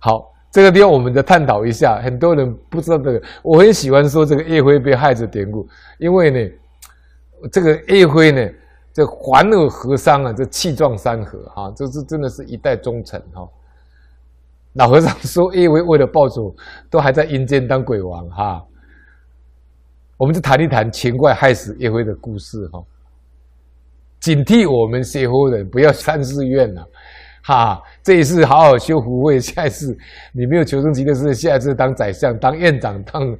好，这个地方我们再探讨一下。很多人不知道这个，我很喜欢说这个叶辉被害者典故，因为呢，这个叶辉呢，这环耳和尚啊，这气壮山河哈，这是真的是一代忠臣哈。老和尚说叶辉为了报仇，都还在阴间当鬼王哈。我们就谈一谈秦桧害死叶辉的故事哈，警惕我们学佛人不要三世怨呐。哈，这一次好好修福慧，下一次你没有求生极乐世界，下一次当宰相、当院长、当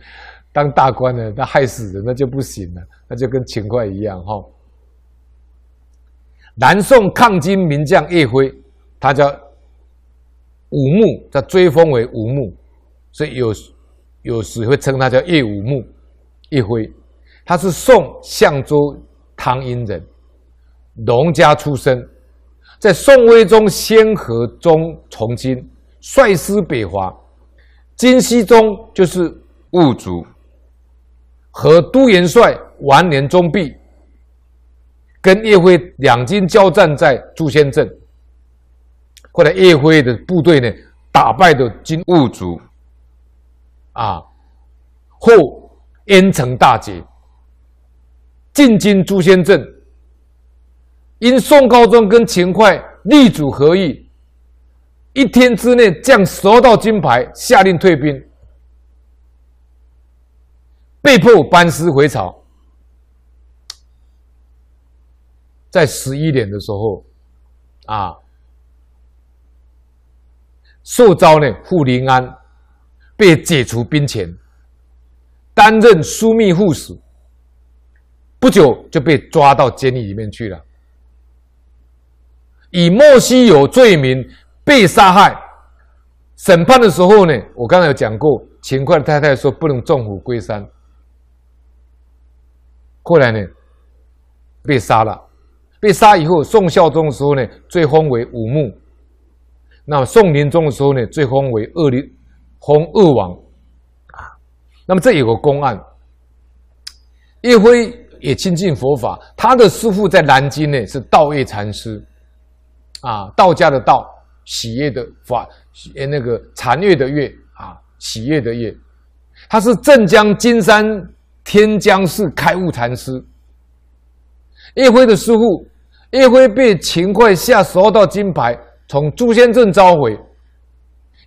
当大官呢，那害死人那就不行了，那就跟秦桧一样哈。南宋抗金名将叶辉，他叫武穆，他追封为武穆，所以有有时会称他叫叶武穆。叶辉，他是宋相州汤阴人，农家出身。在宋徽宗先河中从军，率师北伐，金熙宗就是兀术，和都元帅完颜宗弼，跟叶辉两军交战在朱仙镇，后来叶辉的部队呢打败了金兀术，啊，后燕城大捷，进京朱仙镇。因宋高宗跟秦桧力主合议，一天之内降十二道金牌，下令退兵，被迫班师回朝。在十一点的时候，啊，受召呢赴临安，被解除兵权，担任枢密副使，不久就被抓到监狱里面去了。以莫须有罪名被杀害，审判的时候呢，我刚才有讲过，秦桧太太说不能纵虎归山。后来呢，被杀了，被杀以后，宋孝宗的时候呢，追封为武穆；那宋宁宗的时候呢，追封为二陵，封二王。啊，那么这有个公案，叶辉也亲近佛法，他的师父在南京呢是道月禅师。啊，道家的道，喜悦的法，呃，那个禅悦的悦啊，喜悦的悦，他是镇江金山天江寺开悟禅师。叶辉的师傅，叶辉被秦桧下十二道金牌，从朱仙镇召回，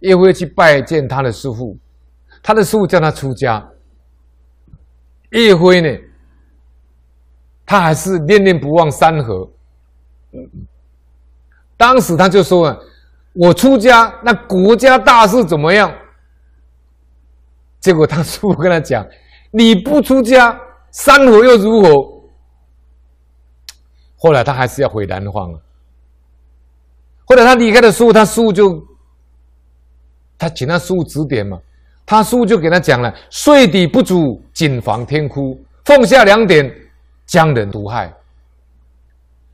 叶辉去拜见他的师傅，他的师傅叫他出家。叶辉呢，他还是念念不忘山河。当时他就说：“啊，我出家，那国家大事怎么样？”结果他师父跟他讲：“你不出家，山河又如何？”后来他还是要回南方了。后来他离开的时候，他师父就他请他师父指点嘛，他师父就给他讲了：“税底不足，谨防天哭；俸下两点，将人毒害。”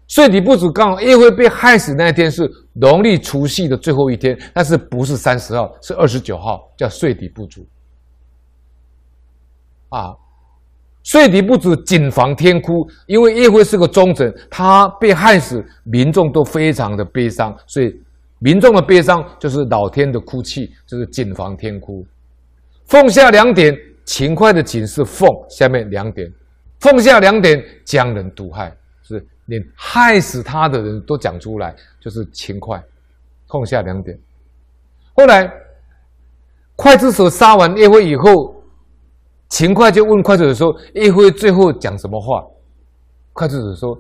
税底不足，刚好叶辉被害死那一天是农历除夕的最后一天，但是不是三十号，是二十九号，叫税底不足。啊，税底不足，谨防天哭，因为叶辉是个忠臣，他被害死，民众都非常的悲伤，所以民众的悲伤就是老天的哭泣，就是谨防天哭。奉下两点，勤快的谨是奉，下面两点，奉下两点，将人毒害。是连害死他的人都讲出来，就是秦桧，痛下两点。后来，刽子手杀完叶辉以后，秦桧就问刽子手说：“叶辉最后讲什么话？”刽子手说：“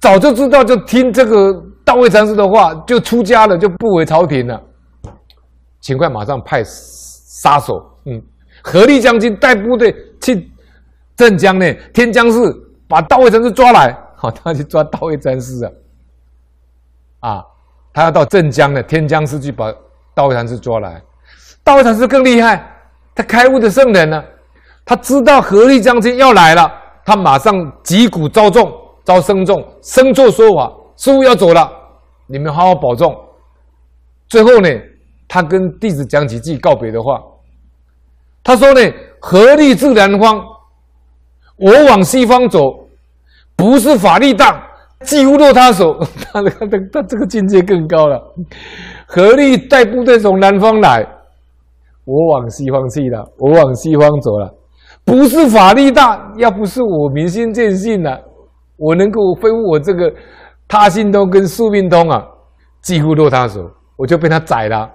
早就知道，就听这个道位禅师的话，就出家了，就不为朝廷了。”秦桧马上派杀手，嗯，何力将军带部队去镇江呢，天江市把道位禅师抓来。好，他去抓道位禅师啊！啊，他要到镇江的天江寺去把道位禅师抓来。道位禅师更厉害，他开悟的圣人呢，他知道何力将军要来了，他马上击鼓招众，招僧众，僧座说法，师傅要走了，你们好好保重。最后呢，他跟弟子讲几句告别的话。他说呢：“何力自南方，我往西方走。”不是法力大，几乎落他手。他他他这个境界更高了。合力带部队从南方来，我往西方去了，我往西方走了。不是法力大，要不是我明心见性呐、啊，我能够恢复我这个他心通跟宿命通啊，几乎落他手，我就被他宰了。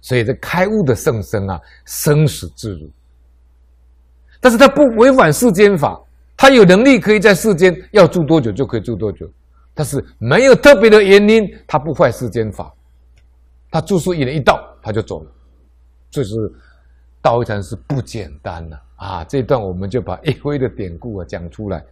所以这开悟的圣僧啊，生死自如，但是他不违反世间法，他有能力可以在世间要住多久就可以住多久，但是没有特别的原因，他不坏世间法，他住宿一人一到他就走了，这是。道一禅师不简单了啊，啊！这一段我们就把一辉的典故啊讲出来。